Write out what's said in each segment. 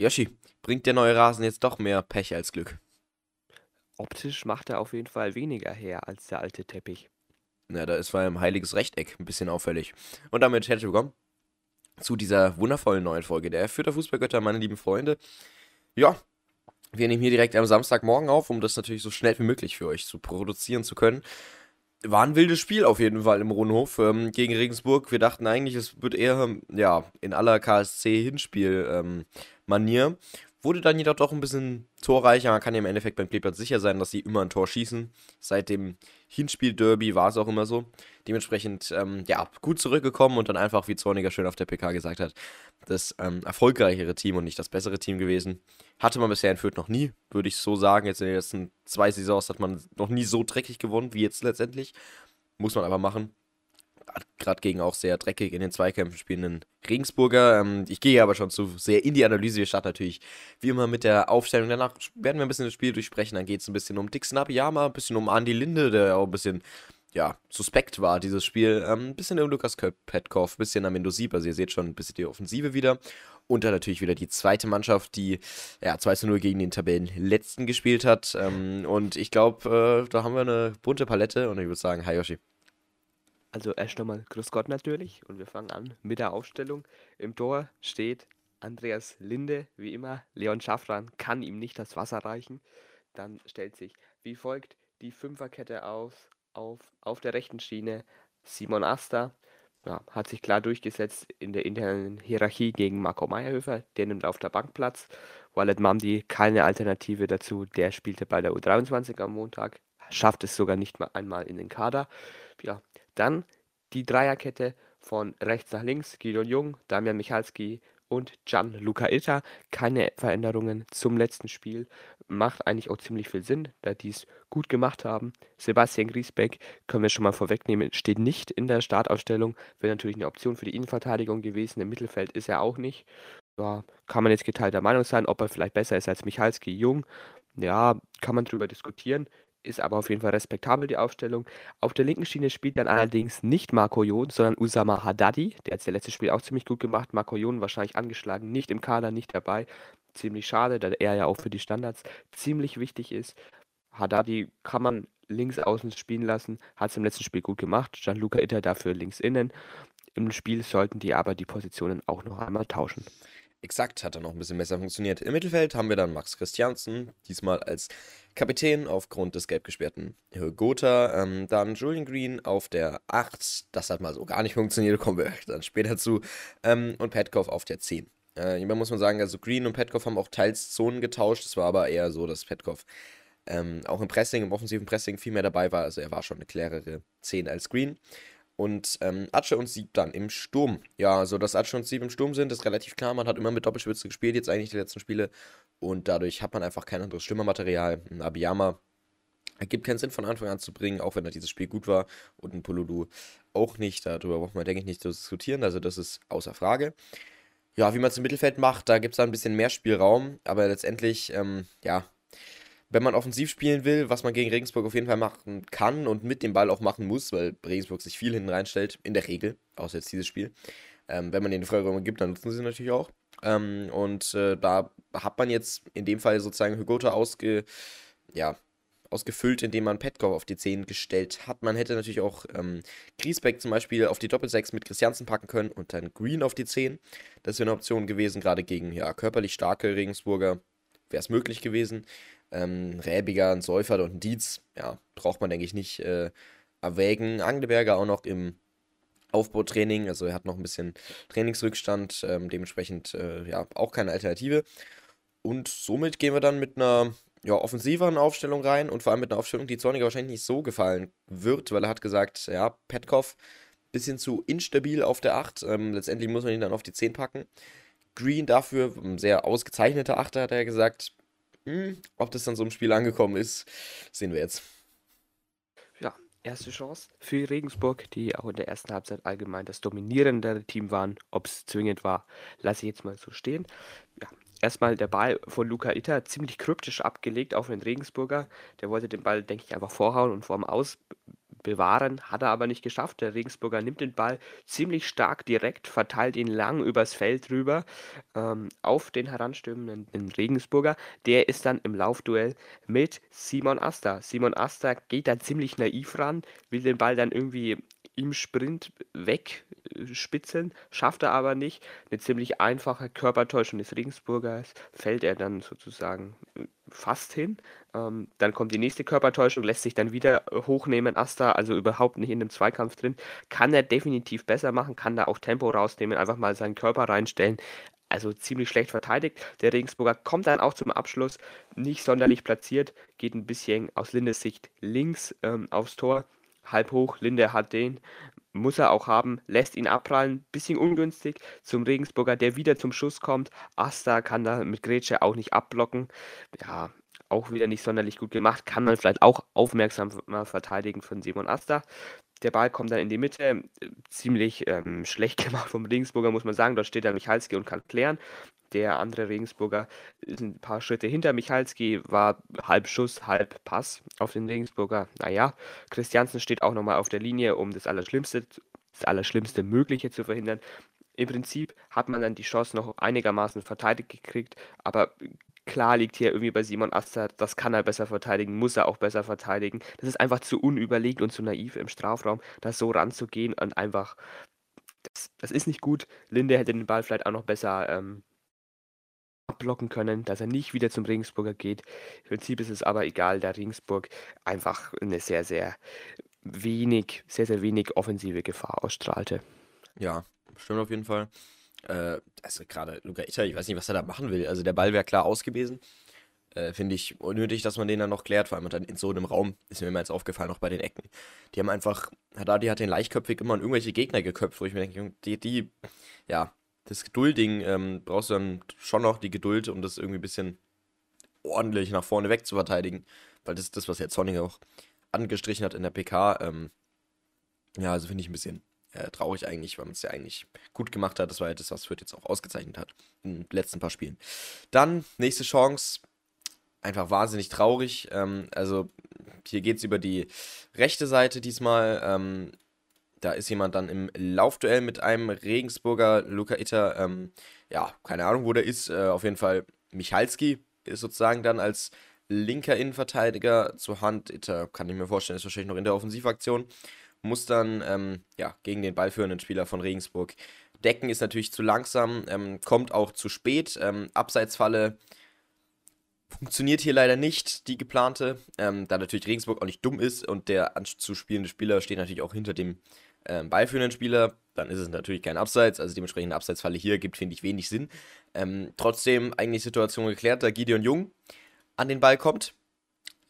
Yoshi, bringt der neue Rasen jetzt doch mehr Pech als Glück? Optisch macht er auf jeden Fall weniger her als der alte Teppich. Na, da ist vor allem heiliges Rechteck ein bisschen auffällig. Und damit herzlich willkommen zu dieser wundervollen neuen Folge der Fürther Fußballgötter, meine lieben Freunde. Ja, wir nehmen hier direkt am Samstagmorgen auf, um das natürlich so schnell wie möglich für euch zu produzieren zu können. War ein wildes Spiel auf jeden Fall im Rundhof ähm, gegen Regensburg. Wir dachten eigentlich, es wird eher ja, in aller KSC-Hinspiel-Manier. Ähm, Wurde dann jedoch doch ein bisschen torreicher. Man kann ja im Endeffekt beim Kleeblatt sicher sein, dass sie immer ein Tor schießen. Seit dem Hinspiel-Derby war es auch immer so. Dementsprechend, ähm, ja, gut zurückgekommen und dann einfach, wie Zorniger schön auf der PK gesagt hat, das ähm, erfolgreichere Team und nicht das bessere Team gewesen. Hatte man bisher in Fürth noch nie, würde ich so sagen. Jetzt in den letzten zwei Saisons hat man noch nie so dreckig gewonnen wie jetzt letztendlich. Muss man aber machen gerade gegen auch sehr dreckig in den Zweikämpfen spielenden Regensburger. Ähm, ich gehe aber schon zu sehr in die Analyse. Wir starten natürlich wie immer mit der Aufstellung. Danach werden wir ein bisschen das Spiel durchsprechen. Dann geht es ein bisschen um Dixon Abiyama, ein bisschen um Andy Linde, der auch ein bisschen ja, suspekt war, dieses Spiel. Ähm, ein bisschen um Lukas Petkov, ein bisschen am Mendosib. Also ihr seht schon ein bisschen die Offensive wieder. Und dann natürlich wieder die zweite Mannschaft, die ja 2 zu 0 gegen den Tabellenletzten gespielt hat. Ähm, und ich glaube, äh, da haben wir eine bunte Palette. Und ich würde sagen, hi Yoshi. Also erst nochmal Grüß Gott natürlich und wir fangen an mit der Aufstellung. Im Tor steht Andreas Linde, wie immer. Leon Schaffran kann ihm nicht das Wasser reichen. Dann stellt sich wie folgt die Fünferkette auf, auf, auf der rechten Schiene. Simon Asta ja, hat sich klar durchgesetzt in der internen Hierarchie gegen Marco Meyerhöfer. Der nimmt auf der Bank Platz. Wallet Mamdi keine Alternative dazu. Der spielte bei der U23 am Montag. Schafft es sogar nicht mal einmal in den Kader. Ja, dann die Dreierkette von rechts nach links, Gideon Jung, Damian Michalski und Gianluca Itta. Keine Veränderungen zum letzten Spiel. Macht eigentlich auch ziemlich viel Sinn, da die es gut gemacht haben. Sebastian Griesbeck, können wir schon mal vorwegnehmen, steht nicht in der Startausstellung. Wäre natürlich eine Option für die Innenverteidigung gewesen. Im Mittelfeld ist er auch nicht. Ja, kann man jetzt geteilter Meinung sein, ob er vielleicht besser ist als Michalski Jung. Ja, kann man drüber diskutieren ist aber auf jeden Fall respektabel, die Aufstellung. Auf der linken Schiene spielt dann allerdings nicht Marco Jon, sondern Usama Haddadi. Der hat das letzte Spiel auch ziemlich gut gemacht. Marco Jon wahrscheinlich angeschlagen, nicht im Kader, nicht dabei. Ziemlich schade, da er ja auch für die Standards ziemlich wichtig ist. Haddadi kann man links außen spielen lassen, hat es im letzten Spiel gut gemacht. Gianluca Itter dafür links innen. Im Spiel sollten die aber die Positionen auch noch einmal tauschen. Exakt, hat dann noch ein bisschen besser funktioniert. Im Mittelfeld haben wir dann Max Christiansen, diesmal als Kapitän aufgrund des gelb gesperrten Gotha. Ähm, dann Julian Green auf der 8, das hat mal so gar nicht funktioniert, kommen wir dann später zu. Ähm, und Petkov auf der 10. Äh, muss man sagen, also Green und Petkov haben auch teils Zonen getauscht. Es war aber eher so, dass Petkov ähm, auch im Pressing, im offensiven Pressing viel mehr dabei war. Also er war schon eine klärere 10 als Green. Und ähm, Atsche und Sieb dann im Sturm. Ja, so dass Atsche und Sieb im Sturm sind, ist relativ klar. Man hat immer mit Doppelspitze gespielt, jetzt eigentlich die letzten Spiele. Und dadurch hat man einfach kein anderes Stürmermaterial. Ein Abiyama ergibt keinen Sinn von Anfang an zu bringen, auch wenn er dieses Spiel gut war. Und ein Polulu auch nicht. Darüber braucht man, denke ich, nicht zu diskutieren. Also das ist außer Frage. Ja, wie man es im Mittelfeld macht, da gibt es da ein bisschen mehr Spielraum. Aber letztendlich, ähm, ja, wenn man offensiv spielen will, was man gegen Regensburg auf jeden Fall machen kann und mit dem Ball auch machen muss, weil Regensburg sich viel hinten reinstellt, in der Regel, außer jetzt dieses Spiel. Ähm, wenn man ihnen Freiräume gibt, dann nutzen sie natürlich auch. Ähm, und äh, da hat man jetzt in dem Fall sozusagen Hygota ausge, ja, ausgefüllt, indem man Petkov auf die 10 gestellt hat. Man hätte natürlich auch ähm, Griesbeck zum Beispiel auf die Doppel-6 mit Christiansen packen können und dann Green auf die 10. Das wäre eine Option gewesen, gerade gegen ja, körperlich starke Regensburger wäre es möglich gewesen. Ähm, Räbiger, ein Säufer und ein Dietz, ja, braucht man, denke ich, nicht äh, erwägen. Angleberger auch noch im Aufbautraining, also er hat noch ein bisschen Trainingsrückstand, ähm, dementsprechend äh, ja auch keine Alternative. Und somit gehen wir dann mit einer ja, offensiveren Aufstellung rein und vor allem mit einer Aufstellung, die Zorniger wahrscheinlich nicht so gefallen wird, weil er hat gesagt, ja, Petkov bisschen zu instabil auf der 8. Ähm, letztendlich muss man ihn dann auf die 10 packen. Green dafür, ein sehr ausgezeichneter Achter, hat er gesagt. Hm, ob das dann so im Spiel angekommen ist, sehen wir jetzt. Ja, erste Chance für Regensburg, die auch in der ersten Halbzeit allgemein das dominierende Team waren. Ob es zwingend war, lasse ich jetzt mal so stehen. Ja, erstmal der Ball von Luca Itter ziemlich kryptisch abgelegt auf den Regensburger. Der wollte den Ball, denke ich, einfach vorhauen und vor dem Aus bewahren, hat er aber nicht geschafft. Der Regensburger nimmt den Ball ziemlich stark direkt, verteilt ihn lang übers Feld rüber ähm, auf den heranstürmenden Regensburger. Der ist dann im Laufduell mit Simon Asta. Simon Asta geht da ziemlich naiv ran, will den Ball dann irgendwie im Sprint wegspitzeln, schafft er aber nicht. Eine ziemlich einfache Körpertäuschung des Regensburgers fällt er dann sozusagen äh, fast hin. Ähm, dann kommt die nächste Körpertäuschung, lässt sich dann wieder hochnehmen. Asta, also überhaupt nicht in dem Zweikampf drin. Kann er definitiv besser machen, kann da auch Tempo rausnehmen, einfach mal seinen Körper reinstellen. Also ziemlich schlecht verteidigt. Der Regensburger kommt dann auch zum Abschluss, nicht sonderlich platziert, geht ein bisschen aus Lindes Sicht links ähm, aufs Tor halb hoch, Linde hat den, muss er auch haben, lässt ihn abprallen, bisschen ungünstig zum Regensburger, der wieder zum Schuss kommt. Asta kann da mit Grätsche auch nicht abblocken. Ja, auch wieder nicht sonderlich gut gemacht, kann man vielleicht auch aufmerksam verteidigen von Simon Asta. Der Ball kommt dann in die Mitte, ziemlich ähm, schlecht gemacht vom Regensburger, muss man sagen. Dort steht dann Michalski und kann klären. Der andere Regensburger ist ein paar Schritte hinter Michalski, war halb Schuss, halb Pass auf den Regensburger. Naja, Christiansen steht auch nochmal auf der Linie, um das Allerschlimmste, das Allerschlimmste Mögliche zu verhindern. Im Prinzip hat man dann die Chance noch einigermaßen verteidigt gekriegt, aber klar liegt hier irgendwie bei Simon Aster, das kann er besser verteidigen, muss er auch besser verteidigen. Das ist einfach zu unüberlegt und zu naiv im Strafraum, da so ranzugehen und einfach, das, das ist nicht gut. Linde hätte den Ball vielleicht auch noch besser ähm, abblocken können, dass er nicht wieder zum Regensburger geht. Im Prinzip ist es aber egal, da Regensburg einfach eine sehr, sehr wenig, sehr, sehr wenig offensive Gefahr ausstrahlte. Ja, stimmt auf jeden Fall. Äh, also gerade Luca Itter, ich weiß nicht, was er da machen will. Also der Ball wäre klar ausgewesen. Äh, Finde ich unnötig, dass man den dann noch klärt, vor allem dann in so einem Raum, ist mir immer jetzt aufgefallen, auch bei den Ecken. Die haben einfach, Haddadi hat den leichtköpfig immer an irgendwelche Gegner geköpft, wo ich mir denke, die, die, ja, das Gedulding ähm, brauchst du dann schon noch die Geduld, um das irgendwie ein bisschen ordentlich nach vorne weg zu verteidigen. Weil das ist das, was jetzt Sonning auch angestrichen hat in der PK. Ähm, ja, also finde ich ein bisschen äh, traurig eigentlich, weil man es ja eigentlich gut gemacht hat. Das war ja das, was Fürth jetzt auch ausgezeichnet hat in den letzten paar Spielen. Dann, nächste Chance. Einfach wahnsinnig traurig. Ähm, also, hier geht es über die rechte Seite diesmal. Ähm, da ist jemand dann im Laufduell mit einem Regensburger Luca Itter. Ähm, ja, keine Ahnung, wo der ist. Äh, auf jeden Fall Michalski ist sozusagen dann als linker Innenverteidiger zur Hand. Itter kann ich mir vorstellen, ist wahrscheinlich noch in der Offensivaktion. Muss dann ähm, ja, gegen den ballführenden Spieler von Regensburg decken, ist natürlich zu langsam, ähm, kommt auch zu spät. Ähm, Abseitsfalle funktioniert hier leider nicht, die geplante, ähm, da natürlich Regensburg auch nicht dumm ist und der anzuspielende Spieler steht natürlich auch hinter dem ähm, beiführenden Spieler, dann ist es natürlich kein Abseits. Also dementsprechend eine Abseitsfalle hier gibt, finde ich, wenig Sinn. Ähm, trotzdem eigentlich Situation geklärt, da Gideon Jung an den Ball kommt.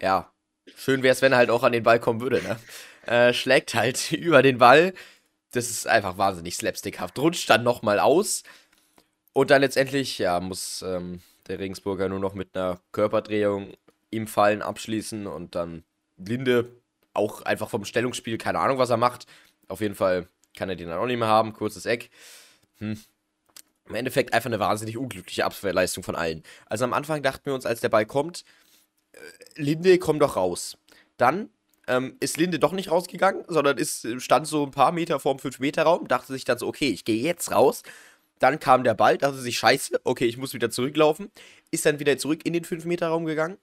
Ja, schön wäre es, wenn er halt auch an den Ball kommen würde. Ne? Äh, schlägt halt über den Ball. Das ist einfach wahnsinnig slapstickhaft. Rutscht dann nochmal aus. Und dann letztendlich, ja, muss ähm, der Regensburger nur noch mit einer Körperdrehung im Fallen abschließen und dann Linde auch einfach vom Stellungsspiel, keine Ahnung, was er macht, auf jeden Fall kann er den dann auch nicht mehr haben. Kurzes Eck. Hm. Im Endeffekt einfach eine wahnsinnig unglückliche Abwehrleistung von allen. Also am Anfang dachten wir uns, als der Ball kommt, Linde, komm doch raus. Dann ähm, ist Linde doch nicht rausgegangen, sondern ist, stand so ein paar Meter vorm 5-Meter-Raum, dachte sich dann so, okay, ich gehe jetzt raus. Dann kam der Ball, dachte sich, scheiße, okay, ich muss wieder zurücklaufen. Ist dann wieder zurück in den 5-Meter-Raum gegangen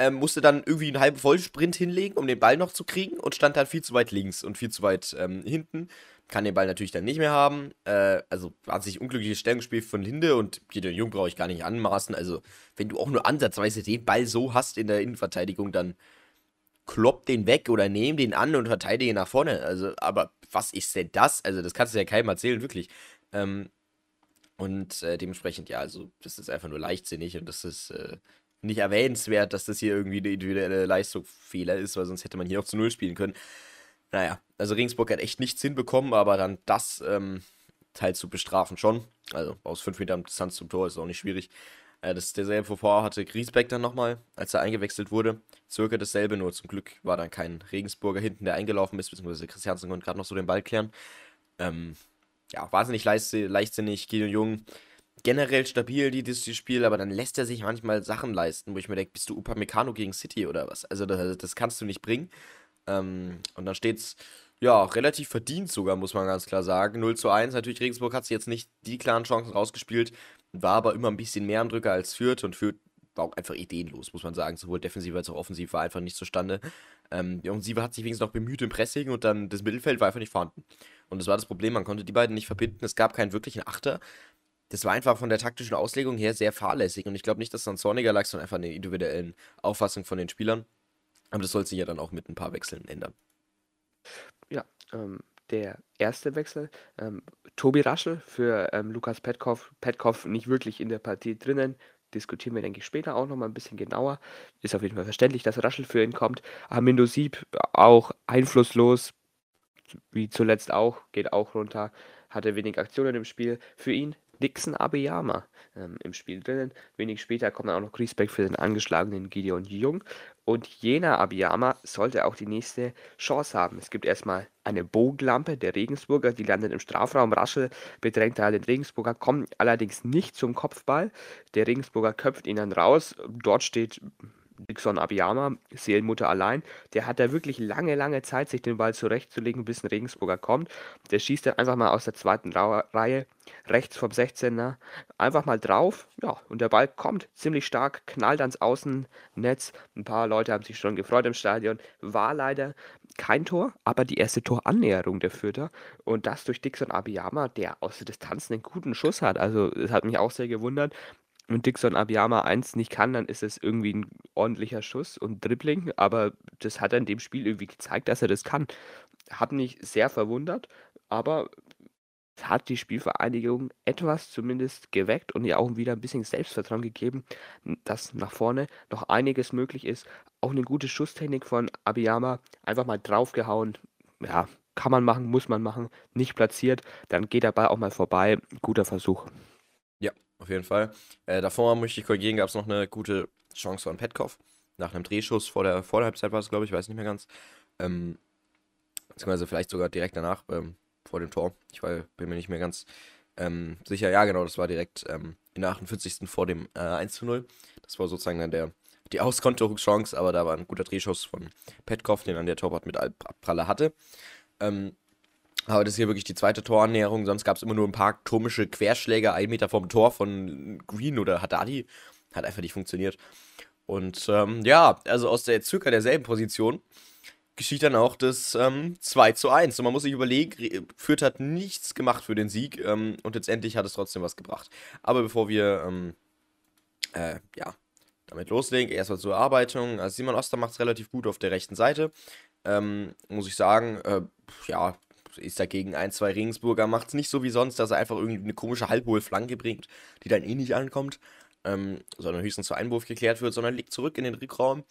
ähm, musste dann irgendwie einen halben Vollsprint hinlegen, um den Ball noch zu kriegen und stand dann viel zu weit links und viel zu weit ähm, hinten. Kann den Ball natürlich dann nicht mehr haben. Äh, also wahnsinnig unglückliches Stellungsspiel von Linde und Gideon Jung brauche ich gar nicht anmaßen. Also, wenn du auch nur ansatzweise den Ball so hast in der Innenverteidigung, dann klopp den weg oder nehm den an und verteidige nach vorne. Also, aber was ist denn das? Also, das kannst du ja keinem erzählen, wirklich. Ähm, und äh, dementsprechend, ja, also, das ist einfach nur leichtsinnig und das ist äh, nicht erwähnenswert, dass das hier irgendwie eine individuelle Leistungsfehler ist, weil sonst hätte man hier auch zu Null spielen können. Naja, also Regensburg hat echt nichts hinbekommen, aber dann das ähm, Teil zu bestrafen schon. Also aus 5 Metern Distanz zum Tor ist auch nicht schwierig. Äh, das derselbe Vorfall hatte Griesbeck dann nochmal, als er eingewechselt wurde. Circa dasselbe, nur zum Glück war dann kein Regensburger hinten, der eingelaufen ist, beziehungsweise Christiansen konnte gerade noch so den Ball klären. Ähm, ja, wahnsinnig leichtsinnig, Gideon Jung generell stabil, die, dieses Spiel, aber dann lässt er sich manchmal Sachen leisten, wo ich mir denke, bist du Upamecano gegen City oder was? Also das, das kannst du nicht bringen. Ähm, und dann steht es ja, relativ verdient sogar, muss man ganz klar sagen. 0 zu 1. Natürlich, Regensburg hat sich jetzt nicht die klaren Chancen rausgespielt, war aber immer ein bisschen mehr am Drücker als Fürth und Fürth war auch einfach ideenlos, muss man sagen. Sowohl defensiv als auch offensiv war einfach nicht zustande. Ähm, die Offensive hat sich wenigstens noch bemüht im Pressing und dann das Mittelfeld war einfach nicht vorhanden. Und das war das Problem, man konnte die beiden nicht verbinden. Es gab keinen wirklichen Achter. Das war einfach von der taktischen Auslegung her sehr fahrlässig und ich glaube nicht, dass es an Zorniger lag, sondern einfach an der individuellen Auffassung von den Spielern. Aber das soll sich ja dann auch mit ein paar Wechseln ändern. Ja, ähm, der erste Wechsel. Ähm, Tobi Raschel für ähm, Lukas Petkov. Petkov nicht wirklich in der Partie drinnen. Diskutieren wir, denke ich, später auch nochmal ein bisschen genauer. Ist auf jeden Fall verständlich, dass Raschel für ihn kommt. Armindo Sieb auch einflusslos, wie zuletzt auch, geht auch runter, hatte wenig Aktionen im Spiel. Für ihn Dixon Abeyama ähm, im Spiel drinnen. Wenig später kommt dann auch noch Griesbeck für den angeschlagenen Gideon Jung. Und jener Abiyama sollte auch die nächste Chance haben. Es gibt erstmal eine Bogenlampe der Regensburger, die landet im Strafraum. Raschel bedrängt da den Regensburger, kommt allerdings nicht zum Kopfball. Der Regensburger köpft ihn dann raus. Dort steht Dixon Abiyama, Seelenmutter allein, der hat da wirklich lange, lange Zeit, sich den Ball zurechtzulegen, bis ein Regensburger kommt. Der schießt dann einfach mal aus der zweiten Reihe, rechts vom 16er, einfach mal drauf, ja, und der Ball kommt ziemlich stark, knallt ans Außennetz. Ein paar Leute haben sich schon gefreut im Stadion. War leider kein Tor, aber die erste Torannäherung der Fürther. Und das durch Dixon Abiyama, der aus der Distanz einen guten Schuss hat. Also, es hat mich auch sehr gewundert und Dixon Abiyama eins nicht kann, dann ist es irgendwie ein ordentlicher Schuss und Dribbling, aber das hat er in dem Spiel irgendwie gezeigt, dass er das kann. Hat mich sehr verwundert, aber hat die Spielvereinigung etwas zumindest geweckt und ihr auch wieder ein bisschen Selbstvertrauen gegeben, dass nach vorne noch einiges möglich ist. Auch eine gute Schusstechnik von Abiyama, einfach mal draufgehauen. Ja, kann man machen, muss man machen, nicht platziert, dann geht der Ball auch mal vorbei. Guter Versuch. Auf jeden Fall. Äh, davor möchte ich korrigieren, gab es noch eine gute Chance von Petkov. Nach einem Drehschuss vor der, vor der Halbzeit war es, glaube ich, weiß nicht mehr ganz. Ähm, beziehungsweise vielleicht sogar direkt danach, ähm, vor dem Tor. Ich war, bin mir nicht mehr ganz ähm, sicher. Ja, genau, das war direkt ähm, in der 48. vor dem äh, 1 zu 0. Das war sozusagen dann der, die Auskontochance, aber da war ein guter Drehschuss von Petkov, den dann der Torwart mit Abpralle hatte. Ähm, aber das ist hier wirklich die zweite Torannäherung. Sonst gab es immer nur ein paar komische Querschläge, ein Meter vom Tor von Green oder Haddadi. Hat einfach nicht funktioniert. Und ähm, ja, also aus der circa derselben Position geschieht dann auch das ähm, 2 zu 1. Und man muss sich überlegen, Fürth hat nichts gemacht für den Sieg ähm, und letztendlich hat es trotzdem was gebracht. Aber bevor wir ähm, äh, ja, damit loslegen, erstmal zur Erarbeitung. Also Simon Oster macht es relativ gut auf der rechten Seite. Ähm, muss ich sagen, äh, ja, ist dagegen ein, zwei Regensburger, macht es nicht so wie sonst, dass er einfach irgendwie eine komische halbhohe Flanke bringt, die dann eh nicht ankommt, ähm, sondern höchstens zu Einwurf geklärt wird, sondern liegt zurück in den Rückraum.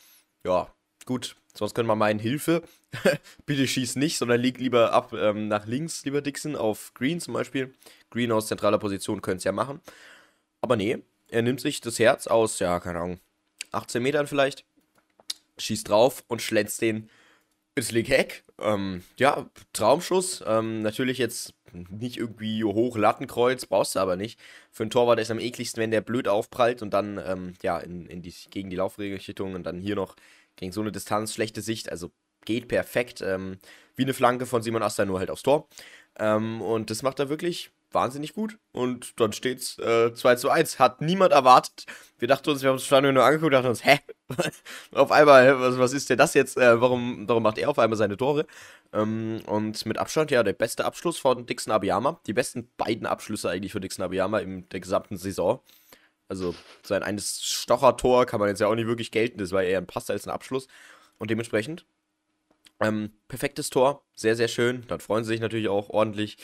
Ja, gut, sonst können wir meinen, Hilfe, bitte schieß nicht, sondern liegt lieber ab ähm, nach links, lieber Dixon, auf Green zum Beispiel. Green aus zentraler Position könnte es ja machen. Aber nee, er nimmt sich das Herz aus, ja, keine Ahnung, 18 Metern vielleicht, schießt drauf und schlänzt den ins Leck ähm, ja, Traumschuss. Ähm, natürlich jetzt nicht irgendwie hoch Lattenkreuz, brauchst du aber nicht. Für einen Torwart ist es am ekligsten, wenn der blöd aufprallt und dann ähm, ja, in, in die, gegen die Laufrichtung und dann hier noch gegen so eine Distanz, schlechte Sicht. Also geht perfekt. Ähm, wie eine Flanke von Simon Asta, nur halt aufs Tor. Ähm, und das macht er wirklich wahnsinnig gut. Und dann steht's äh, 2 zu 1. Hat niemand erwartet. Wir dachten uns, wir haben uns Stadion nur angeguckt und dachten uns, hä? auf einmal, was, was ist denn das jetzt? Äh, warum, warum macht er auf einmal seine Tore? Ähm, und mit Abstand, ja, der beste Abschluss von Dixon Abiyama. Die besten beiden Abschlüsse eigentlich für Dixon Abiyama in der gesamten Saison. Also sein eines Stocher-Tor kann man jetzt ja auch nicht wirklich gelten. Das war eher ein Pass als ein Abschluss. Und dementsprechend, ähm, perfektes Tor. Sehr, sehr schön. Dann freuen sie sich natürlich auch ordentlich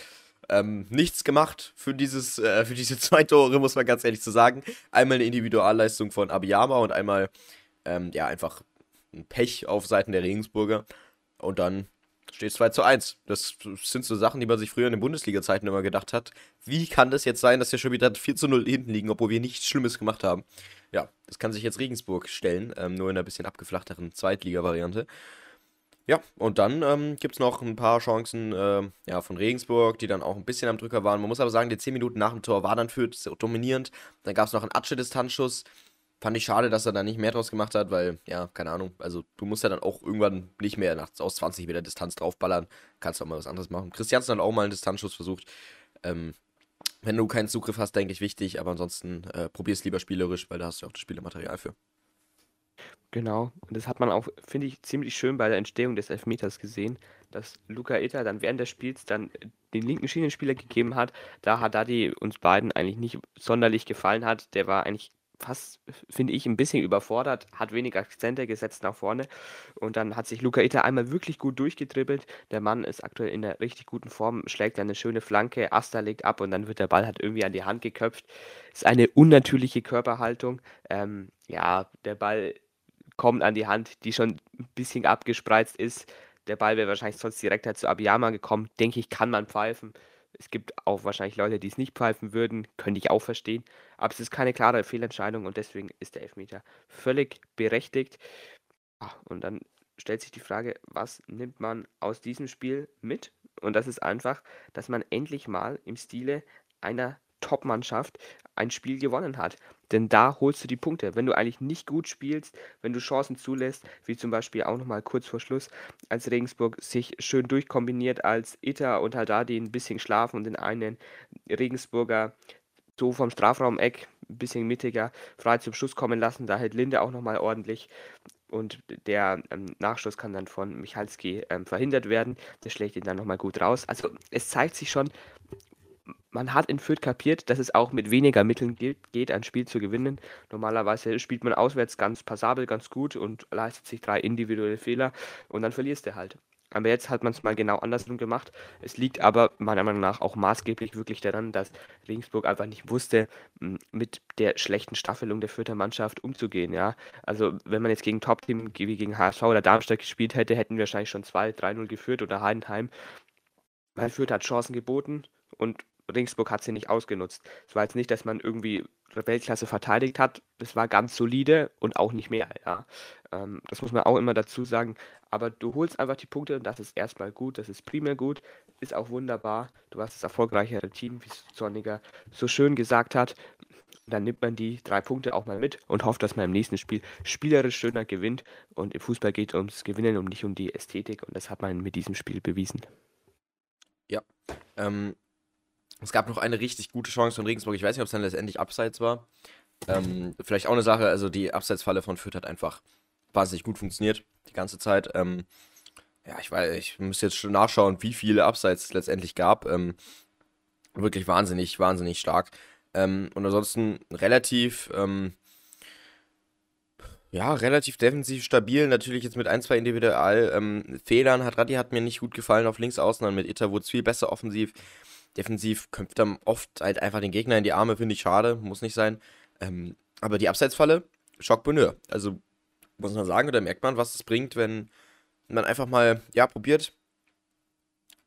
ähm, nichts gemacht für, dieses, äh, für diese zwei Tore, muss man ganz ehrlich zu sagen. Einmal eine Individualleistung von Abiyama und einmal ähm, ja, einfach ein Pech auf Seiten der Regensburger. Und dann steht es 2 zu 1. Das sind so Sachen, die man sich früher in den Bundesliga-Zeiten immer gedacht hat. Wie kann das jetzt sein, dass wir schon wieder 4 zu 0 hinten liegen, obwohl wir nichts Schlimmes gemacht haben? Ja, das kann sich jetzt Regensburg stellen, ähm, nur in einer bisschen abgeflachteren Zweitliga-Variante. Ja, und dann ähm, gibt es noch ein paar Chancen äh, ja, von Regensburg, die dann auch ein bisschen am Drücker waren. Man muss aber sagen, die 10 Minuten nach dem Tor war dann für dominierend. Dann gab es noch einen Atsche-Distanzschuss. Fand ich schade, dass er da nicht mehr draus gemacht hat, weil, ja, keine Ahnung. Also, du musst ja dann auch irgendwann nicht mehr nach, aus 20 Meter Distanz draufballern. Kannst auch mal was anderes machen. Christiansen hat auch mal einen Distanzschuss versucht. Ähm, wenn du keinen Zugriff hast, denke ich wichtig, aber ansonsten äh, probier es lieber spielerisch, weil da hast du auch das Spielematerial für. Genau, und das hat man auch, finde ich, ziemlich schön bei der Entstehung des Elfmeters gesehen, dass Luca Itter dann während des Spiels dann den linken Schienenspieler gegeben hat, da Haddadi uns beiden eigentlich nicht sonderlich gefallen hat. Der war eigentlich fast, finde ich, ein bisschen überfordert, hat wenig Akzente gesetzt nach vorne. Und dann hat sich Luca Itter einmal wirklich gut durchgedribbelt. Der Mann ist aktuell in einer richtig guten Form, schlägt eine schöne Flanke, Asta legt ab und dann wird der Ball halt irgendwie an die Hand geköpft. Ist eine unnatürliche Körperhaltung. Ähm, ja, der Ball kommt an die Hand, die schon ein bisschen abgespreizt ist. Der Ball wäre wahrscheinlich sonst direkt halt zu Abiyama gekommen. Denke ich, kann man pfeifen. Es gibt auch wahrscheinlich Leute, die es nicht pfeifen würden, könnte ich auch verstehen. Aber es ist keine klare Fehlentscheidung und deswegen ist der Elfmeter völlig berechtigt. Ah, und dann stellt sich die Frage, was nimmt man aus diesem Spiel mit? Und das ist einfach, dass man endlich mal im Stile einer Top-Mannschaft ein Spiel gewonnen hat. Denn da holst du die Punkte. Wenn du eigentlich nicht gut spielst, wenn du Chancen zulässt, wie zum Beispiel auch nochmal kurz vor Schluss, als Regensburg sich schön durchkombiniert, als Itter und Haddadi ein bisschen schlafen und den einen Regensburger so vom Strafraum-Eck ein bisschen mittiger frei zum Schuss kommen lassen. Da hält Linde auch nochmal ordentlich. Und der ähm, Nachschuss kann dann von Michalski ähm, verhindert werden. Der schlägt ihn dann nochmal gut raus. Also es zeigt sich schon, man hat in Fürth kapiert, dass es auch mit weniger Mitteln geht, geht, ein Spiel zu gewinnen. Normalerweise spielt man auswärts ganz passabel, ganz gut und leistet sich drei individuelle Fehler und dann verlierst du halt. Aber jetzt hat man es mal genau andersrum gemacht. Es liegt aber meiner Meinung nach auch maßgeblich wirklich daran, dass Regensburg einfach nicht wusste, mit der schlechten Staffelung der Fürther Mannschaft umzugehen. Ja? Also wenn man jetzt gegen Top-Team wie gegen HSV oder Darmstadt gespielt hätte, hätten wir wahrscheinlich schon 2-3-0 geführt oder Heidenheim. Weil Fürth hat Chancen geboten und Regensburg hat sie nicht ausgenutzt. Es war jetzt nicht, dass man irgendwie Weltklasse verteidigt hat. Es war ganz solide und auch nicht mehr. Ja. Ähm, das muss man auch immer dazu sagen. Aber du holst einfach die Punkte und das ist erstmal gut, das ist primär gut, ist auch wunderbar. Du hast das erfolgreichere Team, wie es Zorniger so schön gesagt hat. Dann nimmt man die drei Punkte auch mal mit und hofft, dass man im nächsten Spiel spielerisch schöner gewinnt. Und im Fußball geht es ums Gewinnen und nicht um die Ästhetik. Und das hat man mit diesem Spiel bewiesen. Ja, ähm, es gab noch eine richtig gute Chance von Regensburg. Ich weiß nicht, ob es dann letztendlich abseits war. Ähm, vielleicht auch eine Sache, also die Abseitsfalle von Fürth hat einfach wahnsinnig gut funktioniert, die ganze Zeit. Ähm, ja, ich weiß, ich muss jetzt schon nachschauen, wie viele Abseits es letztendlich gab. Ähm, wirklich wahnsinnig, wahnsinnig stark. Ähm, und ansonsten relativ, ähm, ja, relativ defensiv stabil. Natürlich jetzt mit ein, zwei Individualfehlern. Ähm, hat Radi hat mir nicht gut gefallen auf links außen, dann mit Itter wurde es viel besser offensiv defensiv köpft er oft halt einfach den Gegner in die Arme, finde ich schade, muss nicht sein. Ähm, aber die Abseitsfalle, Schock Bonheur. Also muss man sagen, oder merkt man, was es bringt, wenn man einfach mal, ja, probiert,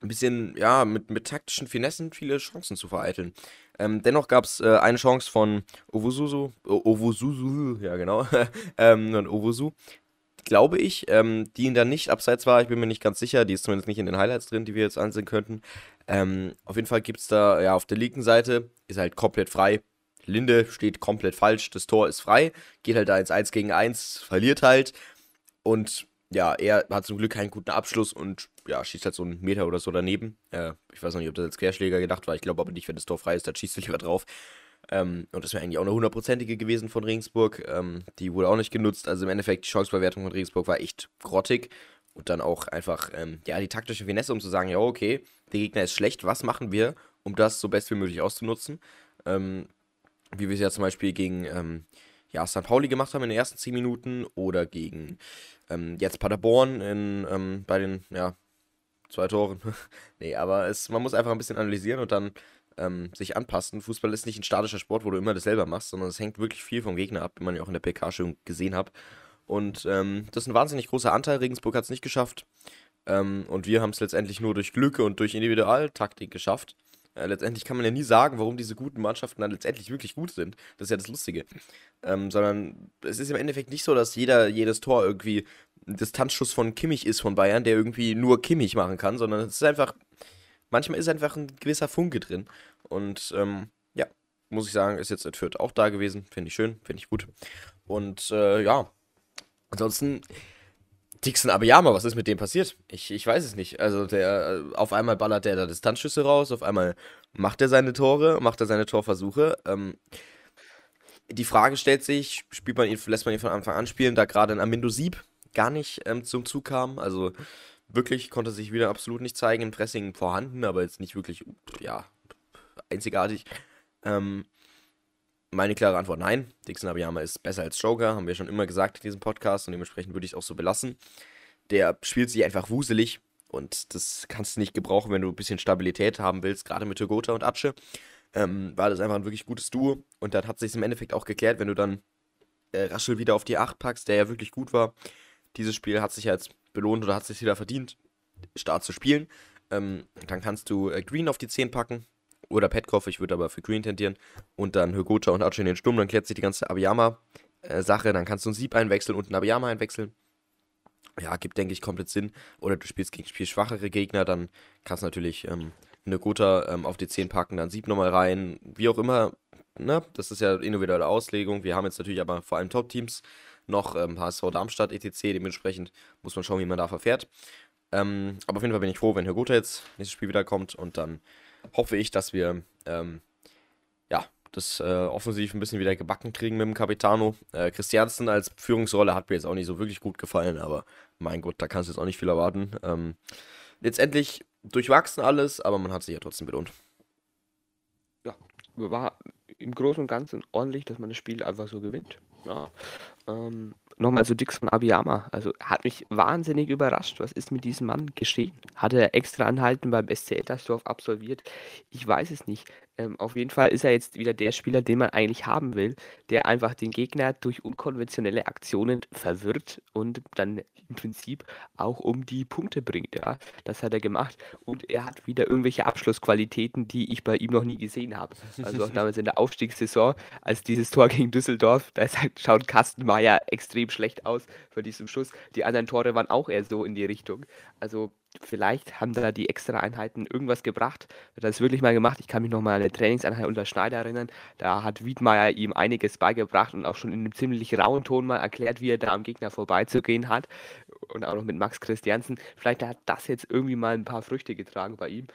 ein bisschen, ja, mit, mit taktischen Finessen viele Chancen zu vereiteln. Ähm, dennoch gab es äh, eine Chance von Ovususu, Ovususu, ja genau, ähm, Ovusu, glaube ich, ähm, die ihn dann nicht abseits war. Ich bin mir nicht ganz sicher. Die ist zumindest nicht in den Highlights drin, die wir jetzt ansehen könnten. Ähm, auf jeden Fall gibt es da, ja, auf der linken Seite ist halt komplett frei. Linde steht komplett falsch. Das Tor ist frei. Geht halt da ins 1 gegen 1, verliert halt. Und ja, er hat zum Glück keinen guten Abschluss und ja, schießt halt so einen Meter oder so daneben. Äh, ich weiß noch nicht, ob das als Querschläger gedacht war. Ich glaube aber nicht, wenn das Tor frei ist, dann schießt er lieber drauf. Ähm, und das wäre eigentlich auch eine hundertprozentige gewesen von Regensburg. Ähm, die wurde auch nicht genutzt. Also im Endeffekt, die Chancebewertung von Regensburg war echt grottig. Und dann auch einfach, ähm, ja, die taktische Finesse, um zu sagen, ja, okay, der Gegner ist schlecht, was machen wir, um das so best wie möglich auszunutzen? Ähm, wie wir es ja zum Beispiel gegen, ähm, ja, St. Pauli gemacht haben in den ersten 10 Minuten oder gegen ähm, jetzt Paderborn in, bei den, ja, zwei Toren. nee, aber es, man muss einfach ein bisschen analysieren und dann ähm, sich anpassen. Fußball ist nicht ein statischer Sport, wo du immer das selber machst, sondern es hängt wirklich viel vom Gegner ab, wie man ja auch in der PK schon gesehen hat. Und ähm, das ist ein wahnsinnig großer Anteil. Regensburg hat es nicht geschafft. Ähm, und wir haben es letztendlich nur durch Glück und durch Individualtaktik geschafft. Äh, letztendlich kann man ja nie sagen, warum diese guten Mannschaften dann letztendlich wirklich gut sind. Das ist ja das Lustige. Ähm, sondern es ist im Endeffekt nicht so, dass jeder jedes Tor irgendwie ein Distanzschuss von Kimmich ist von Bayern, der irgendwie nur Kimmich machen kann, sondern es ist einfach manchmal ist einfach ein gewisser Funke drin. Und ähm, ja, muss ich sagen, ist jetzt in auch da gewesen. Finde ich schön, finde ich gut. Und äh, ja, ansonsten, Dixon Abiyama, was ist mit dem passiert? Ich, ich weiß es nicht. Also der, äh, auf einmal ballert der da Distanzschüsse raus, auf einmal macht er seine Tore, macht er seine Torversuche. Ähm, die Frage stellt sich, spielt man ihn, lässt man ihn von Anfang an spielen, da gerade ein Amindo Sieb gar nicht ähm, zum Zug kam. Also wirklich konnte sich wieder absolut nicht zeigen. Im Pressing vorhanden, aber jetzt nicht wirklich, ja, einzigartig. Ähm, meine klare Antwort nein. Dixon Abiyama ist besser als Joker, haben wir schon immer gesagt in diesem Podcast und dementsprechend würde ich es auch so belassen. Der spielt sich einfach wuselig und das kannst du nicht gebrauchen, wenn du ein bisschen Stabilität haben willst, gerade mit Togota und Atsche. Ähm, war das einfach ein wirklich gutes Duo und dann hat sich im Endeffekt auch geklärt, wenn du dann äh, Raschel wieder auf die 8 packst, der ja wirklich gut war. Dieses Spiel hat sich jetzt belohnt oder hat sich wieder verdient, Start zu spielen. Ähm, dann kannst du äh, Green auf die 10 packen, oder Petkoff, ich würde aber für Green tendieren. Und dann Hugota und Archer in den Sturm, dann klärt sich die ganze Abiyama-Sache. Dann kannst du einen Sieb einwechseln und einen Abiyama einwechseln. Ja, gibt, denke ich, komplett Sinn. Oder du spielst gegen spielschwachere Gegner, dann kannst du natürlich ähm, eine Gota ähm, auf die 10 packen, dann Sieb nochmal rein. Wie auch immer, ne? Das ist ja individuelle Auslegung. Wir haben jetzt natürlich aber vor allem Top-Teams noch ähm, HSV Darmstadt etc. Dementsprechend muss man schauen, wie man da verfährt. Ähm, aber auf jeden Fall bin ich froh, wenn Hugota jetzt nächstes Spiel wiederkommt und dann hoffe ich, dass wir ähm, ja, das äh, offensiv ein bisschen wieder gebacken kriegen mit dem Capitano. Äh, Christiansen als Führungsrolle hat mir jetzt auch nicht so wirklich gut gefallen, aber mein Gott, da kannst du jetzt auch nicht viel erwarten. Ähm, letztendlich durchwachsen alles, aber man hat sich ja trotzdem belohnt. Ja, war im Großen und Ganzen ordentlich, dass man das Spiel einfach so gewinnt. Ja. Ähm, nochmal so Dix von Abiyama. Also hat mich wahnsinnig überrascht. Was ist mit diesem Mann geschehen? Hat er extra Anhalten beim SC Ettersdorf absolviert? Ich weiß es nicht. Ähm, auf jeden Fall ist er jetzt wieder der Spieler, den man eigentlich haben will, der einfach den Gegner durch unkonventionelle Aktionen verwirrt und dann im Prinzip auch um die Punkte bringt. Ja, das hat er gemacht. Und er hat wieder irgendwelche Abschlussqualitäten, die ich bei ihm noch nie gesehen habe. Also auch damals in der Aufstiegssaison, als dieses Tor gegen Düsseldorf, da schaut Kastenmeier extrem schlecht aus für diesen Schuss. Die anderen Tore waren auch eher so in die Richtung. Also vielleicht haben da die extra Einheiten irgendwas gebracht. Hat das wirklich mal gemacht. Ich kann mich noch mal an eine Trainingseinheit unter Schneider erinnern. Da hat Wiedmeier ihm einiges beigebracht und auch schon in einem ziemlich rauen Ton mal erklärt, wie er da am Gegner vorbeizugehen hat. Und auch noch mit Max Christiansen. Vielleicht hat das jetzt irgendwie mal ein paar Früchte getragen bei ihm.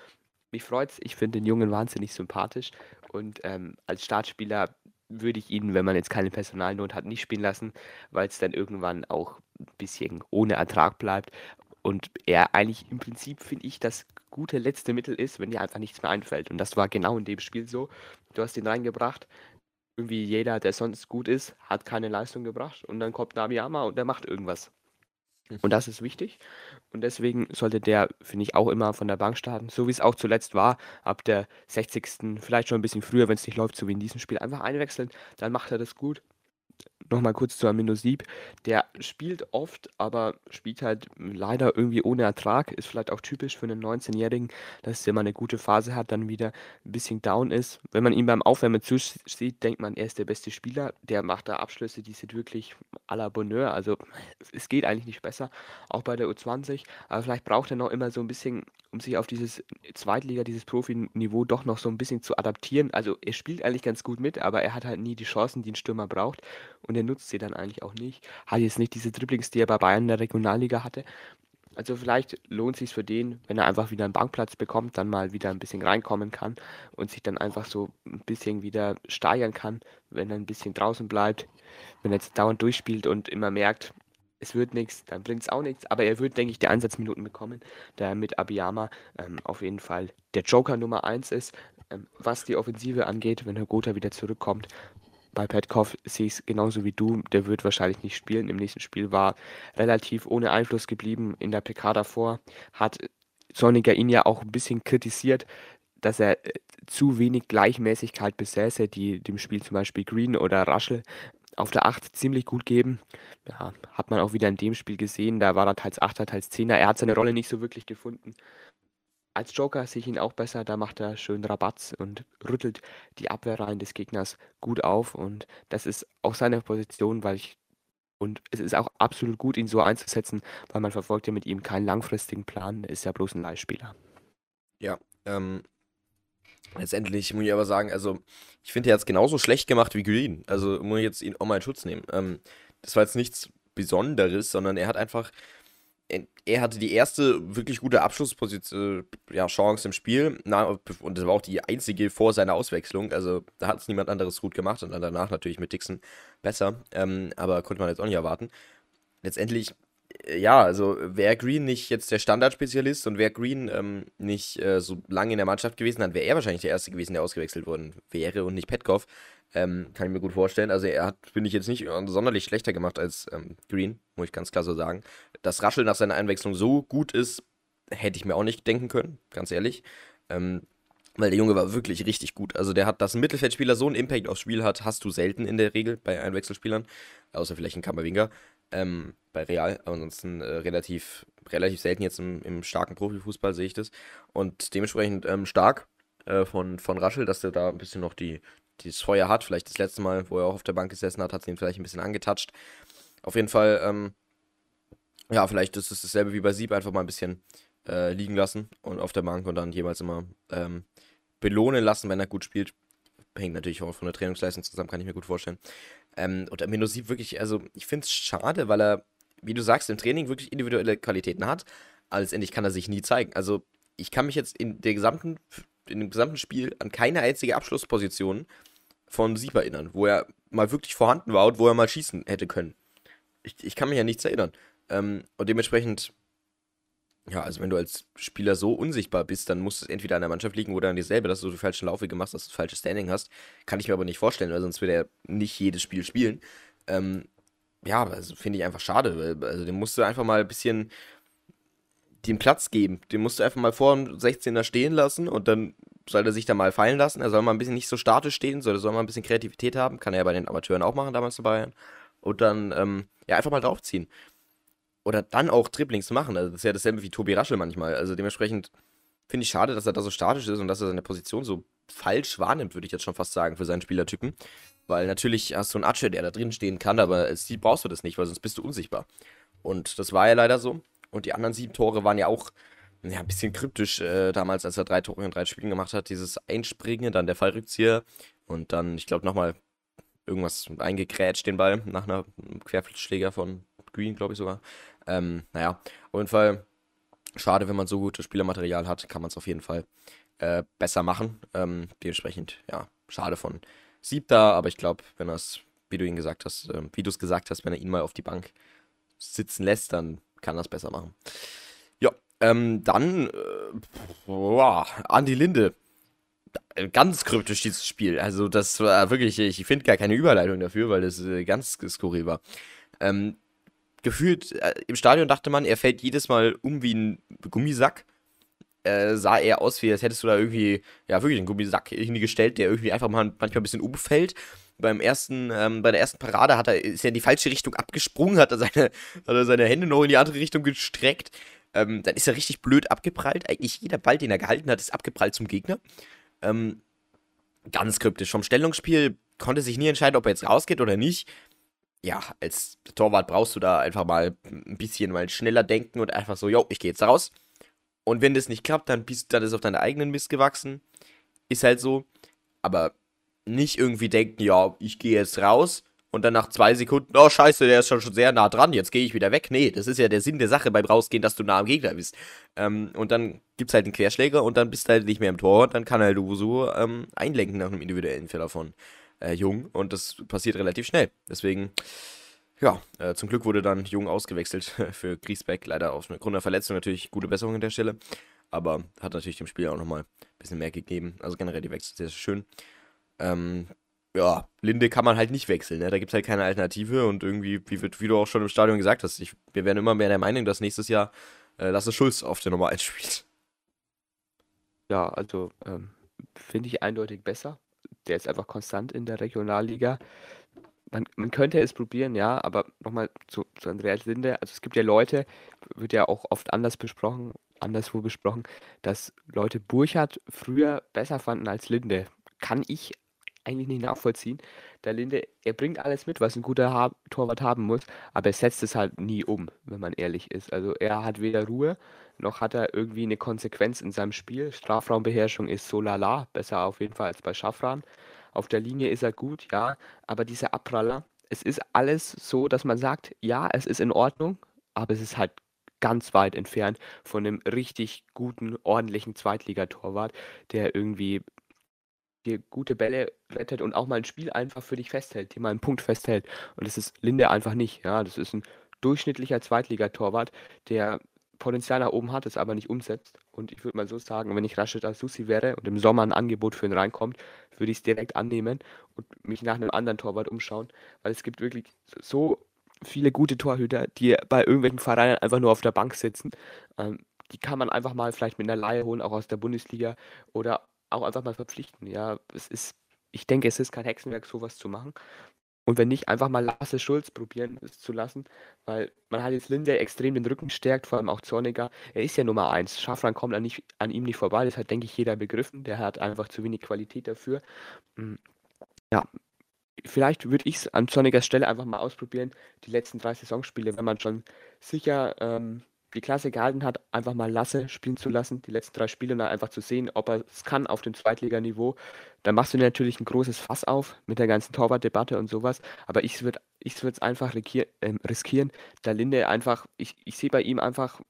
Mich freut's. Ich finde den Jungen wahnsinnig sympathisch. Und ähm, als Startspieler würde ich ihn, wenn man jetzt keine Personalnot hat, nicht spielen lassen, weil es dann irgendwann auch ein bisschen ohne Ertrag bleibt. Und er eigentlich im Prinzip, finde ich, das gute letzte Mittel ist, wenn dir einfach nichts mehr einfällt. Und das war genau in dem Spiel so. Du hast ihn reingebracht. Irgendwie jeder, der sonst gut ist, hat keine Leistung gebracht. Und dann kommt Nabiyama und der macht irgendwas. Und das ist wichtig. Und deswegen sollte der, finde ich, auch immer von der Bank starten. So wie es auch zuletzt war, ab der 60. Vielleicht schon ein bisschen früher, wenn es nicht läuft, so wie in diesem Spiel, einfach einwechseln. Dann macht er das gut nochmal kurz zu Amino Sieb. Der spielt oft, aber spielt halt leider irgendwie ohne Ertrag. Ist vielleicht auch typisch für einen 19-Jährigen, dass der mal eine gute Phase hat, dann wieder ein bisschen down ist. Wenn man ihn beim Aufwärmen zusieht, denkt man, er ist der beste Spieler. Der macht da Abschlüsse, die sind wirklich à la Bonheur. Also es geht eigentlich nicht besser, auch bei der U20. Aber vielleicht braucht er noch immer so ein bisschen, um sich auf dieses Zweitliga, dieses Profi-Niveau doch noch so ein bisschen zu adaptieren. Also er spielt eigentlich ganz gut mit, aber er hat halt nie die Chancen, die ein Stürmer braucht. Und er nutzt sie dann eigentlich auch nicht. Hat jetzt nicht diese Dribblings, die er bei Bayern in der Regionalliga hatte. Also vielleicht lohnt sich für den, wenn er einfach wieder einen Bankplatz bekommt, dann mal wieder ein bisschen reinkommen kann und sich dann einfach so ein bisschen wieder steigern kann, wenn er ein bisschen draußen bleibt, wenn er jetzt dauernd durchspielt und immer merkt, es wird nichts, dann bringt es auch nichts. Aber er wird, denke ich, die Einsatzminuten bekommen, da er mit Abiyama ähm, auf jeden Fall der Joker Nummer 1 ist. Ähm, was die Offensive angeht, wenn Herr Gotha wieder zurückkommt, bei Petkov sehe ich es genauso wie du. Der wird wahrscheinlich nicht spielen. Im nächsten Spiel war relativ ohne Einfluss geblieben in der PK davor. Hat Sonniger ihn ja auch ein bisschen kritisiert, dass er äh, zu wenig Gleichmäßigkeit besäße, die dem Spiel zum Beispiel Green oder Raschel auf der 8 ziemlich gut geben. Ja, hat man auch wieder in dem Spiel gesehen. Da war er teils 8er, teils 10er. Er hat seine Rolle nicht so wirklich gefunden. Als Joker sehe ich ihn auch besser, da macht er schön Rabatz und rüttelt die Abwehrreihen des Gegners gut auf und das ist auch seine Position, weil ich und es ist auch absolut gut, ihn so einzusetzen, weil man verfolgt ja mit ihm keinen langfristigen Plan, ist ja bloß ein Leihspieler. Ja, ähm, letztendlich muss ich aber sagen, also ich finde, er hat es genauso schlecht gemacht wie Green. Also muss ich jetzt ihn auch mal in Schutz nehmen. Ähm, das war jetzt nichts Besonderes, sondern er hat einfach, er hatte die erste wirklich gute Abschlussposition, ja, Chance im Spiel. Na, und das war auch die einzige vor seiner Auswechslung. Also da hat es niemand anderes gut gemacht und dann danach natürlich mit Dixon besser. Ähm, aber konnte man jetzt auch nicht erwarten. Letztendlich äh, ja, also wäre Green nicht jetzt der Standardspezialist und wäre Green ähm, nicht äh, so lange in der Mannschaft gewesen, dann wäre er wahrscheinlich der Erste gewesen, der ausgewechselt worden wäre und nicht Petkov. Ähm, kann ich mir gut vorstellen. Also er hat, finde ich, jetzt nicht sonderlich schlechter gemacht als ähm, Green, muss ich ganz klar so sagen. Dass Raschel nach seiner Einwechslung so gut ist, hätte ich mir auch nicht denken können, ganz ehrlich. Ähm, weil der Junge war wirklich richtig gut. Also der hat, dass ein Mittelfeldspieler so einen Impact aufs Spiel hat, hast du selten in der Regel bei Einwechselspielern. Außer vielleicht ein Kammerwinger ähm, bei Real. Ansonsten äh, relativ, relativ selten jetzt im, im starken Profifußball sehe ich das. Und dementsprechend ähm, stark äh, von, von Raschel, dass der da ein bisschen noch die, dieses Feuer hat. Vielleicht das letzte Mal, wo er auch auf der Bank gesessen hat, hat es ihn vielleicht ein bisschen angetatscht. Auf jeden Fall, ähm, ja, vielleicht ist es dasselbe wie bei Sieb, einfach mal ein bisschen äh, liegen lassen und auf der Bank und dann jeweils immer ähm, belohnen lassen, wenn er gut spielt. Hängt natürlich auch von der Trainingsleistung zusammen, kann ich mir gut vorstellen. Ähm, und Amino sieht wirklich, also ich finde es schade, weil er, wie du sagst, im Training wirklich individuelle Qualitäten hat, aber letztendlich kann er sich nie zeigen. Also ich kann mich jetzt in der gesamten, in dem gesamten Spiel an keine einzige Abschlussposition von Sieb erinnern, wo er mal wirklich vorhanden war und wo er mal schießen hätte können. Ich, ich kann mich ja nichts erinnern. Ähm, und dementsprechend ja, also wenn du als Spieler so unsichtbar bist, dann muss es entweder an der Mannschaft liegen oder an dir selber, dass du die falschen Laufwege machst, dass du das falsche Standing hast. Kann ich mir aber nicht vorstellen, weil sonst würde er nicht jedes Spiel spielen. Ähm, ja, also finde ich einfach schade. Also dem musst du einfach mal ein bisschen den Platz geben. Den musst du einfach mal vor dem 16er stehen lassen und dann soll er sich da mal fallen lassen. Er soll mal ein bisschen nicht so statisch stehen, soll, soll mal ein bisschen Kreativität haben. Kann er ja bei den Amateuren auch machen, damals bei Bayern. Und dann, ähm, ja, einfach mal draufziehen oder dann auch Dribblings machen. Also das ist ja dasselbe wie Tobi Raschel manchmal. Also dementsprechend finde ich schade, dass er da so statisch ist und dass er seine Position so falsch wahrnimmt, würde ich jetzt schon fast sagen, für seinen Spielertypen. Weil natürlich hast du einen Atsche, der da drin stehen kann, aber als Sieb brauchst du das nicht, weil sonst bist du unsichtbar. Und das war ja leider so. Und die anderen sieben Tore waren ja auch ja, ein bisschen kryptisch äh, damals, als er drei Tore in drei Spielen gemacht hat. Dieses Einspringen, dann der Fallrückzieher und dann, ich glaube, nochmal irgendwas eingekrätscht den Ball nach einer Querflitschschläger von Green, glaube ich sogar. Ähm, naja, auf jeden Fall schade, wenn man so gutes Spielermaterial hat, kann man es auf jeden Fall äh, besser machen. Ähm, dementsprechend, ja, schade von Siebter, aber ich glaube, wenn er es, wie du ihn gesagt hast, äh, wie du es gesagt hast, wenn er ihn mal auf die Bank sitzen lässt, dann kann er es besser machen. Ja, ähm, dann, äh, boah, Andi Linde. Ganz kryptisch dieses Spiel. Also, das war wirklich, ich finde gar keine Überleitung dafür, weil das äh, ganz skurril war. Ähm, gefühlt äh, im Stadion dachte man, er fällt jedes Mal um wie ein Gummisack. Äh, sah eher aus, wie als hättest du da irgendwie, ja, wirklich einen Gummisack hingestellt, der irgendwie einfach mal manchmal ein bisschen umfällt. Beim ersten, ähm, bei der ersten Parade hat er, ist er in die falsche Richtung abgesprungen, hat er seine, hat er seine Hände noch in die andere Richtung gestreckt. Ähm, dann ist er richtig blöd abgeprallt. Eigentlich jeder Ball, den er gehalten hat, ist abgeprallt zum Gegner. Ähm, ganz kryptisch. Vom Stellungsspiel konnte sich nie entscheiden, ob er jetzt rausgeht oder nicht ja, als Torwart brauchst du da einfach mal ein bisschen mal schneller denken und einfach so, jo, ich gehe jetzt raus. Und wenn das nicht klappt, dann bist dann ist auf deinen eigenen Mist gewachsen. Ist halt so. Aber nicht irgendwie denken, ja, ich gehe jetzt raus und dann nach zwei Sekunden, oh scheiße, der ist schon, schon sehr nah dran, jetzt gehe ich wieder weg. Nee, das ist ja der Sinn der Sache beim Rausgehen, dass du nah am Gegner bist. Ähm, und dann gibt es halt einen Querschläger und dann bist du halt nicht mehr im Tor und dann kann halt so ähm, einlenken nach einem individuellen Fehler von äh, Jung und das passiert relativ schnell. Deswegen, ja, äh, zum Glück wurde dann Jung ausgewechselt für Griesbeck, leider aus Grund der Verletzung natürlich gute Besserung an der Stelle, aber hat natürlich dem Spiel auch nochmal ein bisschen mehr gegeben. Also generell die Wechsel sehr schön. Ähm, ja, Linde kann man halt nicht wechseln, ne? da gibt es halt keine Alternative und irgendwie, wie, wie, du auch schon im Stadion gesagt hast, ich, wir werden immer mehr der Meinung, dass nächstes Jahr äh, Lasse Schulz auf der Nummer 1 spielt. Ja, also ähm, finde ich eindeutig besser der ist einfach konstant in der Regionalliga. Man, man könnte es probieren, ja, aber nochmal zu, zu Andreas Linde. Also es gibt ja Leute, wird ja auch oft anders besprochen, anderswo besprochen, dass Leute Burchardt früher besser fanden als Linde. Kann ich eigentlich nicht nachvollziehen. Der Linde, er bringt alles mit, was ein guter ha Torwart haben muss, aber er setzt es halt nie um, wenn man ehrlich ist. Also er hat weder Ruhe, noch hat er irgendwie eine Konsequenz in seinem Spiel. Strafraumbeherrschung ist so lala, besser auf jeden Fall als bei Schaffran. Auf der Linie ist er gut, ja, aber diese Abpraller, es ist alles so, dass man sagt, ja, es ist in Ordnung, aber es ist halt ganz weit entfernt von einem richtig guten, ordentlichen Zweitligatorwart, der irgendwie dir gute Bälle rettet und auch mal ein Spiel einfach für dich festhält, dir mal einen Punkt festhält. Und das ist Linde einfach nicht. Ja, das ist ein durchschnittlicher Zweitligatorwart, der Potenzial nach oben hat, es aber nicht umsetzt. Und ich würde mal so sagen, wenn ich Rashid Susi wäre und im Sommer ein Angebot für ihn reinkommt, würde ich es direkt annehmen und mich nach einem anderen Torwart umschauen, weil es gibt wirklich so viele gute Torhüter, die bei irgendwelchen Vereinen einfach nur auf der Bank sitzen. Ähm, die kann man einfach mal vielleicht mit einer Laie holen, auch aus der Bundesliga oder auch einfach mal verpflichten. Ja, es ist, ich denke, es ist kein Hexenwerk, sowas zu machen. Und wenn nicht, einfach mal Lasse Schulz probieren, es zu lassen, weil man hat jetzt Linde extrem den Rücken stärkt, vor allem auch Zorniger. Er ist ja Nummer eins. Schaffran kommt an, nicht, an ihm nicht vorbei, das hat, denke ich, jeder begriffen. Der hat einfach zu wenig Qualität dafür. Hm, ja, vielleicht würde ich es an Zornigers Stelle einfach mal ausprobieren, die letzten drei Saisonspiele, wenn man schon sicher ähm, die Klasse gehalten hat, einfach mal Lasse spielen zu lassen, die letzten drei Spiele, und dann einfach zu sehen, ob er es kann auf dem Zweitliganiveau. Da machst du natürlich ein großes Fass auf mit der ganzen Torwartdebatte und sowas. Aber ich würde ich es einfach riskier, äh, riskieren. Da Linde einfach, ich, ich sehe bei ihm einfach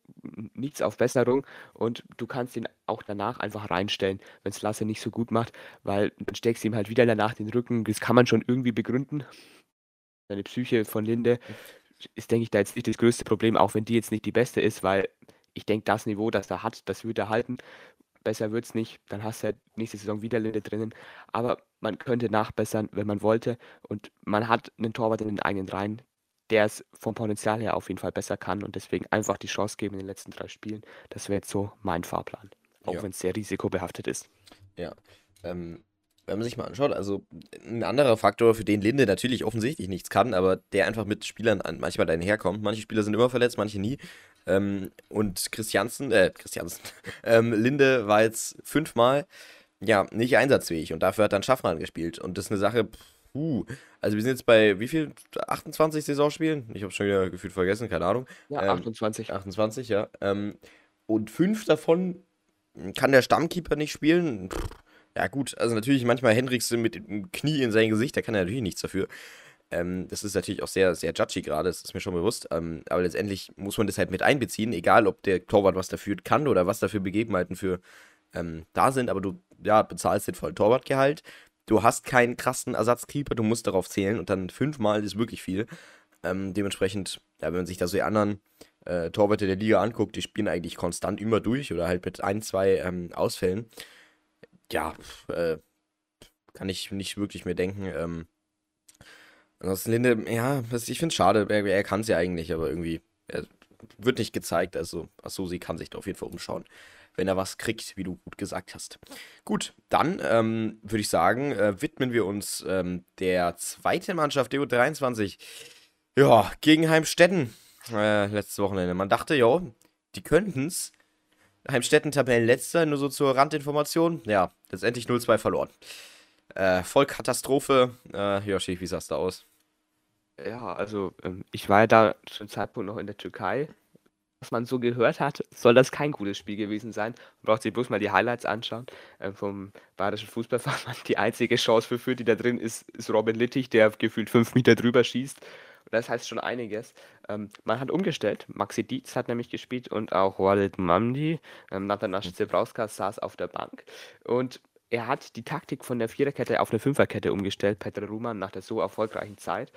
nichts auf Besserung und du kannst ihn auch danach einfach reinstellen, wenn es Lasse nicht so gut macht, weil dann steckst du ihm halt wieder danach den Rücken. Das kann man schon irgendwie begründen. Seine Psyche von Linde ist, denke ich, da jetzt nicht das größte Problem, auch wenn die jetzt nicht die beste ist, weil ich denke, das Niveau, das er hat, das wird er halten. Besser wird es nicht. Dann hast du halt nächste Saison wieder Linde drinnen. Aber man könnte nachbessern, wenn man wollte. Und man hat einen Torwart in den eigenen Reihen, der es vom Potenzial her auf jeden Fall besser kann und deswegen einfach die Chance geben in den letzten drei Spielen. Das wäre jetzt so mein Fahrplan. Auch ja. wenn es sehr risikobehaftet ist. Ja. Ähm, wenn man sich mal anschaut, also ein anderer Faktor, für den Linde natürlich offensichtlich nichts kann, aber der einfach mit Spielern manchmal daherkommt. Manche Spieler sind immer verletzt, manche nie. Ähm, und Christiansen, äh, Christiansen, ähm, Linde war jetzt fünfmal, ja, nicht einsatzfähig und dafür hat dann Schaffran gespielt. Und das ist eine Sache, puh, also wir sind jetzt bei wie viel? 28 Saisonspielen? Ich habe schon wieder gefühlt vergessen, keine Ahnung. Ja, 28. Ähm, 28, ja. Ähm, und fünf davon kann der Stammkeeper nicht spielen. Pff, ja, gut, also natürlich manchmal Hendricks mit dem Knie in sein Gesicht, der kann ja natürlich nichts dafür. Ähm, das ist natürlich auch sehr, sehr judgy gerade, das ist mir schon bewusst. Ähm, aber letztendlich muss man das halt mit einbeziehen, egal ob der Torwart was dafür kann oder was dafür Begebenheiten für ähm, da sind. Aber du ja, bezahlst den vollen Torwartgehalt. Du hast keinen krassen Ersatzkeeper, du musst darauf zählen und dann fünfmal ist wirklich viel. Ähm, dementsprechend, ja, wenn man sich da so die anderen äh, Torwarte der Liga anguckt, die spielen eigentlich konstant immer durch oder halt mit ein, zwei ähm, Ausfällen ja, äh, kann ich nicht wirklich mehr denken. Ähm, ansonsten Linde, ja, ich finde es schade, er, er kann es ja eigentlich, aber irgendwie er wird nicht gezeigt. Also Asusi kann sich da auf jeden Fall umschauen, wenn er was kriegt, wie du gut gesagt hast. Gut, dann ähm, würde ich sagen, äh, widmen wir uns ähm, der zweiten Mannschaft, DU 23. Ja, gegen Heimstetten äh, letztes Wochenende. Man dachte, ja, die könnten es. Heimstetten Tabellenletzter, nur so zur Randinformation. Ja, letztendlich 0-2 verloren. Äh, voll Katastrophe. Äh, Yoshi, wie sah es da aus? Ja, also ähm, ich war ja da zum Zeitpunkt noch in der Türkei. Was man so gehört hat, soll das kein gutes Spiel gewesen sein. Man braucht sich bloß mal die Highlights anschauen. Ähm, vom Bayerischen Fußballverband die einzige Chance für Fürth, die da drin ist, ist Robin Littich, der gefühlt fünf Meter drüber schießt. Das heißt schon einiges. Ähm, man hat umgestellt. Maxi Dietz hat nämlich gespielt und auch Walid Mamdi. Ähm, Natanasch mhm. Zebrauskas saß auf der Bank. Und er hat die Taktik von der Viererkette auf eine Fünferkette umgestellt, Peter Ruhmann, nach der so erfolgreichen Zeit.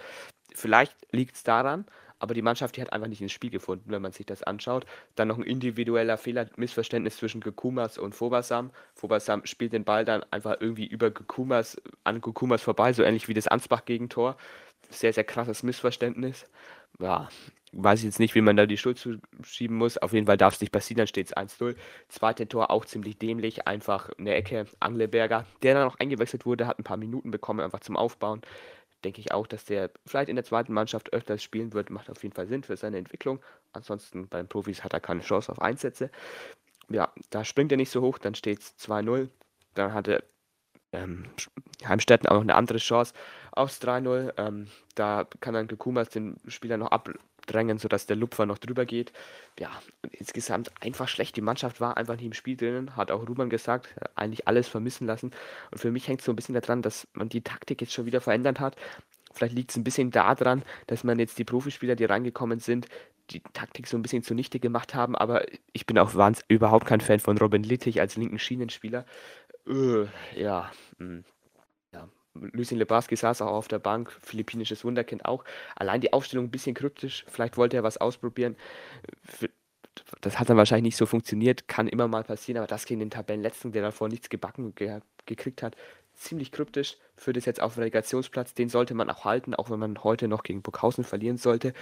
Vielleicht liegt es daran, aber die Mannschaft, die hat einfach nicht ins Spiel gefunden, wenn man sich das anschaut. Dann noch ein individueller Fehler, Missverständnis zwischen Gekumas und Fobasam. Fobasam spielt den Ball dann einfach irgendwie über Gekumas an Gekumas vorbei, so ähnlich wie das Ansbach-Gegentor sehr, sehr krasses Missverständnis. Ja, weiß ich jetzt nicht, wie man da die Schuld zuschieben muss. Auf jeden Fall darf es nicht passieren, dann steht es 1-0. Zweite Tor auch ziemlich dämlich, einfach eine Ecke. Angleberger, der dann noch eingewechselt wurde, hat ein paar Minuten bekommen, einfach zum Aufbauen. Denke ich auch, dass der vielleicht in der zweiten Mannschaft öfters spielen wird, macht auf jeden Fall Sinn für seine Entwicklung. Ansonsten bei den Profis hat er keine Chance auf Einsätze. Ja, da springt er nicht so hoch, dann steht es 2-0. Dann hat er ähm, Heimstetten auch noch eine andere Chance aufs 3-0. Ähm, da kann dann Gekumas den Spieler noch abdrängen, sodass der Lupfer noch drüber geht. Ja, insgesamt einfach schlecht. Die Mannschaft war einfach nicht im Spiel drinnen, hat auch Ruben gesagt, eigentlich alles vermissen lassen. Und für mich hängt es so ein bisschen daran, dass man die Taktik jetzt schon wieder verändert hat. Vielleicht liegt es ein bisschen daran, dass man jetzt die Profispieler, die reingekommen sind, die Taktik so ein bisschen zunichte gemacht haben. Aber ich bin auch überhaupt kein Fan von Robin Littich als linken Schienenspieler. Äh, ja, mh. Lucien Lebarski saß auch auf der Bank, philippinisches Wunderkind auch. Allein die Aufstellung ein bisschen kryptisch, vielleicht wollte er was ausprobieren. Das hat dann wahrscheinlich nicht so funktioniert, kann immer mal passieren, aber das gegen den Tabellenletzten, der davor nichts gebacken ge gekriegt hat, ziemlich kryptisch für das jetzt auf dem Relegationsplatz. Den sollte man auch halten, auch wenn man heute noch gegen Burghausen verlieren sollte.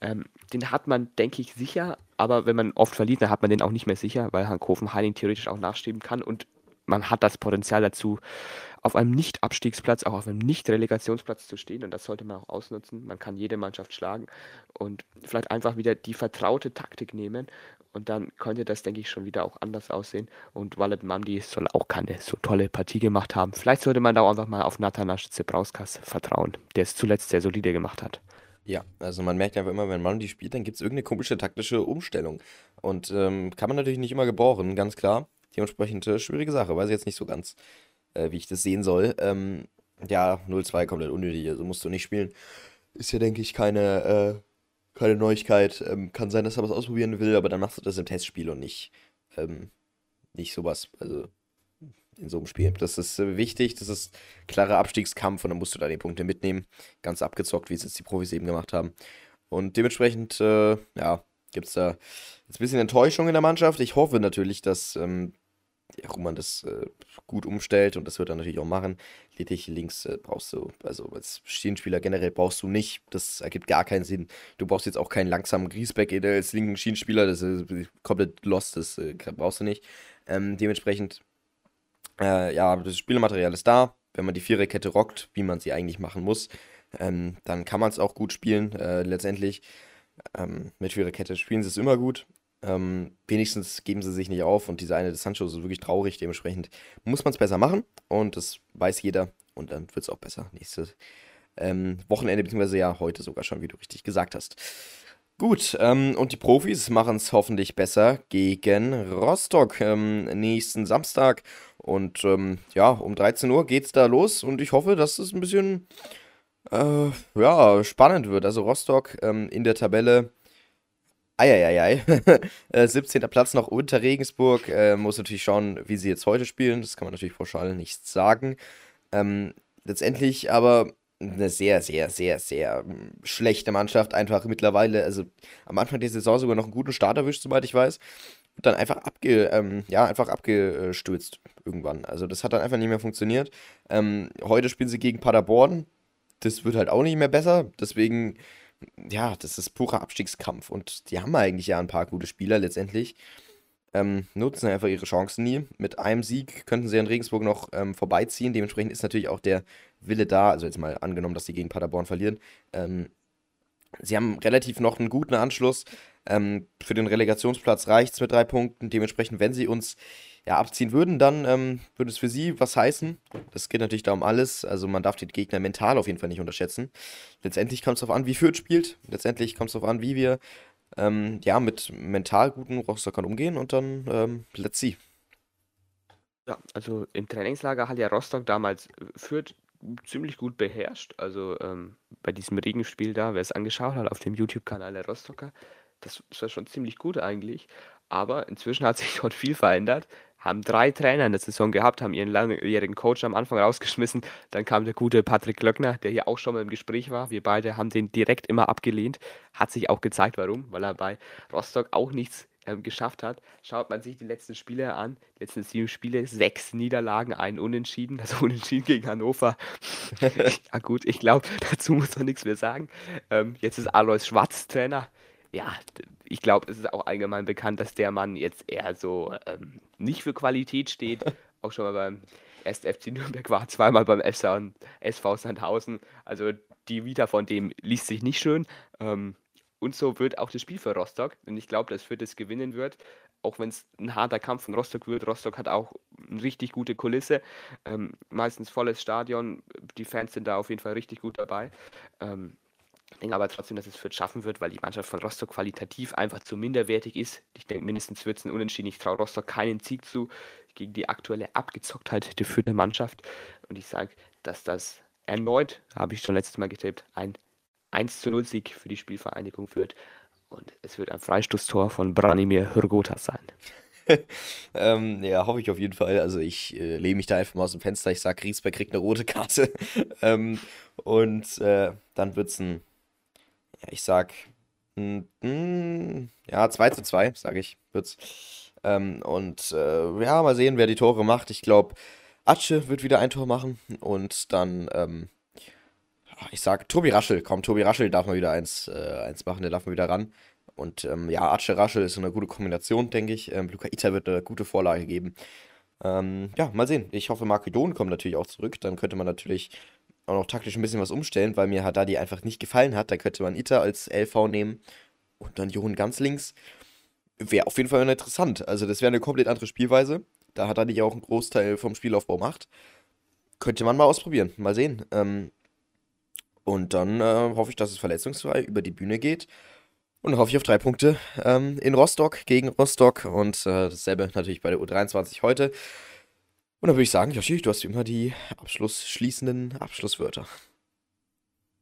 Ähm, den hat man, denke ich, sicher, aber wenn man oft verliert, dann hat man den auch nicht mehr sicher, weil Hankoven Heining theoretisch auch nachstreben kann und man hat das Potenzial dazu, auf einem Nicht-Abstiegsplatz, auch auf einem Nicht-Relegationsplatz zu stehen. Und das sollte man auch ausnutzen. Man kann jede Mannschaft schlagen und vielleicht einfach wieder die vertraute Taktik nehmen. Und dann könnte das, denke ich, schon wieder auch anders aussehen. Und Wallet Mandi soll auch keine so tolle Partie gemacht haben. Vielleicht sollte man da auch einfach mal auf Natanasch Zebrauskas vertrauen, der es zuletzt sehr solide gemacht hat. Ja, also man merkt einfach immer, wenn Mandi spielt, dann gibt es irgendeine komische taktische Umstellung. Und ähm, kann man natürlich nicht immer gebrauchen, ganz klar. Dementsprechend äh, schwierige Sache. Weiß ich jetzt nicht so ganz, äh, wie ich das sehen soll. Ähm, ja, 0-2 komplett unnötig, also musst du nicht spielen. Ist ja, denke ich, keine, äh, keine Neuigkeit. Ähm, kann sein, dass er was ausprobieren will, aber dann machst du das im Testspiel und nicht, ähm, nicht sowas. Also in so einem Spiel. Das ist äh, wichtig, das ist klarer Abstiegskampf und dann musst du da die Punkte mitnehmen. Ganz abgezockt, wie es jetzt die Profis eben gemacht haben. Und dementsprechend, äh, ja, gibt es da jetzt ein bisschen Enttäuschung in der Mannschaft. Ich hoffe natürlich, dass ähm, Roman das äh, gut umstellt und das wird er natürlich auch machen. Lediglich links äh, brauchst du, also als Schienenspieler generell brauchst du nicht. Das ergibt gar keinen Sinn. Du brauchst jetzt auch keinen langsamen Griesbeck als linken Schienenspieler, das ist komplett lost, das äh, brauchst du nicht. Ähm, dementsprechend, äh, ja, das Spielmaterial ist da. Wenn man die Viererkette rockt, wie man sie eigentlich machen muss, ähm, dann kann man es auch gut spielen. Äh, letztendlich ähm, mit Viererkette spielen sie es immer gut. Ähm, wenigstens geben sie sich nicht auf und diese eine des Sancho ist wirklich traurig. Dementsprechend muss man es besser machen und das weiß jeder und dann wird es auch besser. Nächstes ähm, Wochenende, beziehungsweise ja heute sogar schon, wie du richtig gesagt hast. Gut, ähm, und die Profis machen es hoffentlich besser gegen Rostock ähm, nächsten Samstag. Und ähm, ja, um 13 Uhr geht es da los und ich hoffe, dass es ein bisschen äh, ja, spannend wird. Also Rostock ähm, in der Tabelle Eieiei. 17. Äh, Platz noch unter Regensburg. Äh, muss natürlich schauen, wie sie jetzt heute spielen. Das kann man natürlich pauschal nicht sagen. Ähm, letztendlich aber eine sehr, sehr, sehr, sehr ähm, schlechte Mannschaft. Einfach mittlerweile, also am Anfang der Saison sogar noch einen guten Start erwischt, soweit ich weiß. Und dann einfach, abge, ähm, ja, einfach abgestürzt irgendwann. Also das hat dann einfach nicht mehr funktioniert. Ähm, heute spielen sie gegen Paderborn. Das wird halt auch nicht mehr besser. Deswegen ja, das ist purer Abstiegskampf. Und die haben eigentlich ja ein paar gute Spieler letztendlich. Ähm, nutzen einfach ihre Chancen nie. Mit einem Sieg könnten sie in Regensburg noch ähm, vorbeiziehen. Dementsprechend ist natürlich auch der Wille da. Also jetzt mal angenommen, dass sie gegen Paderborn verlieren. Ähm, sie haben relativ noch einen guten Anschluss. Ähm, für den Relegationsplatz reicht es mit drei Punkten. Dementsprechend, wenn sie uns ja, abziehen würden, dann ähm, würde es für sie was heißen. Das geht natürlich da um alles. Also man darf die Gegner mental auf jeden Fall nicht unterschätzen. Letztendlich kommt es darauf an, wie Fürth spielt. Letztendlich kommt es darauf an, wie wir ähm, ja, mit mental guten Rostockern umgehen und dann ähm, let's see. Ja, also im Trainingslager hat ja Rostock damals Fürth ziemlich gut beherrscht. Also ähm, bei diesem Regenspiel da, wer es angeschaut hat auf dem YouTube-Kanal der Rostocker, das war schon ziemlich gut eigentlich. Aber inzwischen hat sich dort viel verändert. Haben drei Trainer in der Saison gehabt, haben ihren langjährigen Coach am Anfang rausgeschmissen. Dann kam der gute Patrick Löckner, der hier auch schon mal im Gespräch war. Wir beide haben den direkt immer abgelehnt. Hat sich auch gezeigt, warum, weil er bei Rostock auch nichts ähm, geschafft hat. Schaut man sich die letzten Spiele an, die letzten sieben Spiele, sechs Niederlagen, ein Unentschieden, also Unentschieden gegen Hannover. ja gut, ich glaube, dazu muss man nichts mehr sagen. Ähm, jetzt ist Alois Schwarz Trainer ja, ich glaube, es ist auch allgemein bekannt, dass der Mann jetzt eher so ähm, nicht für Qualität steht. auch schon mal beim 1. FC Nürnberg war, zweimal beim SV, SV Sandhausen. Also die Vita von dem liest sich nicht schön. Ähm, und so wird auch das Spiel für Rostock. Und ich glaube, dass Fürth es gewinnen wird. auch wenn es ein harter Kampf von Rostock wird. Rostock hat auch eine richtig gute Kulisse, ähm, meistens volles Stadion. Die Fans sind da auf jeden Fall richtig gut dabei. Ähm, denke aber trotzdem, dass es Fürth schaffen wird, weil die Mannschaft von Rostock qualitativ einfach zu minderwertig ist. Ich denke, mindestens wird es ein Unentschieden. Ich traue Rostock keinen Sieg zu gegen die aktuelle Abgezocktheit der Fürther Mannschaft. Und ich sage, dass das erneut, habe ich schon letztes Mal getippt, ein 1 zu 0 Sieg für die Spielvereinigung führt. Und es wird ein Freistoßtor von Branimir Hrgota sein. ähm, ja, hoffe ich auf jeden Fall. Also ich äh, lehne mich da einfach mal aus dem Fenster. Ich sage, Griesberg kriegt eine rote Karte. ähm, und äh, dann wird es ein, ja, ich sag, ein, ja, 2 zu 2, sage ich, wird's. Ähm, und äh, ja, mal sehen, wer die Tore macht. Ich glaube, Atsche wird wieder ein Tor machen. Und dann, ähm, ich sag, Tobi Raschel, komm, Tobi Raschel darf mal wieder eins, äh, eins machen, der darf mal wieder ran. Und ähm, ja, Atsche Raschel ist eine gute Kombination, denke ich. Ähm, Luca Ita wird eine gute Vorlage geben. Ähm, ja, mal sehen. Ich hoffe, Makedon kommt natürlich auch zurück. Dann könnte man natürlich auch noch taktisch ein bisschen was umstellen, weil mir Haddadi einfach nicht gefallen hat. Da könnte man Ita als LV nehmen und dann Jochen ganz links. Wäre auf jeden Fall interessant. Also, das wäre eine komplett andere Spielweise. Da er nicht auch einen Großteil vom Spielaufbau macht. Könnte man mal ausprobieren. Mal sehen. Ähm, und dann äh, hoffe ich, dass es verletzungsfrei über die Bühne geht. Und hoffe ich auf drei Punkte ähm, in Rostock gegen Rostock und äh, dasselbe natürlich bei der U23 heute. Und dann würde ich sagen, Joshi, du hast wie immer die abschlussschließenden Abschlusswörter.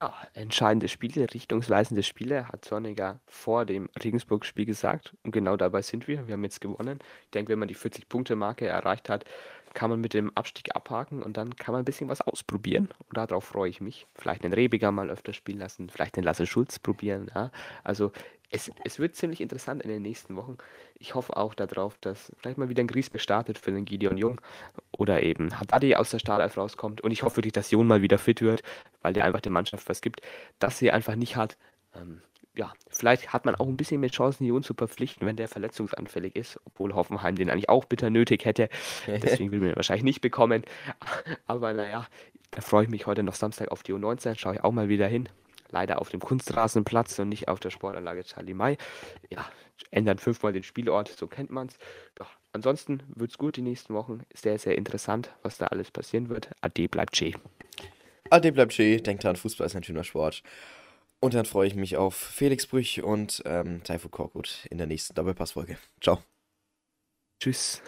Ja, entscheidende Spiele, richtungsweisende Spiele, hat Zorniger vor dem Regensburg-Spiel gesagt. Und genau dabei sind wir. Wir haben jetzt gewonnen. Ich denke, wenn man die 40-Punkte-Marke erreicht hat, kann man mit dem Abstieg abhaken und dann kann man ein bisschen was ausprobieren. Und darauf freue ich mich. Vielleicht den Rebiger mal öfter spielen lassen, vielleicht den Lasse Schulz probieren. Ja. Also es, es wird ziemlich interessant in den nächsten Wochen. Ich hoffe auch darauf, dass vielleicht mal wieder ein Griesbeck startet für den Gideon Jung oder eben Haddadi aus der Startelf rauskommt. Und ich hoffe wirklich, dass Jon mal wieder fit wird, weil der einfach der Mannschaft was gibt, dass sie einfach nicht hat. Ähm, ja, vielleicht hat man auch ein bisschen mehr Chancen, Jon zu verpflichten, wenn der verletzungsanfällig ist, obwohl Hoffenheim den eigentlich auch bitter nötig hätte. Deswegen will man ihn wahrscheinlich nicht bekommen. Aber naja, da freue ich mich heute noch Samstag auf die U19, schaue ich auch mal wieder hin. Leider auf dem Kunstrasenplatz und nicht auf der Sportanlage Charlie May. Ja, ändern fünfmal den Spielort, so kennt man es. Ja, ansonsten wird es gut die nächsten Wochen. Sehr, sehr interessant, was da alles passieren wird. Ade bleibt Che. Ade bleibt Che. Denkt dran, Fußball ist ein schöner Sport. Und dann freue ich mich auf Felix Brüch und ähm, Taifu Korkut in der nächsten Doppelpassfolge. Ciao. Tschüss.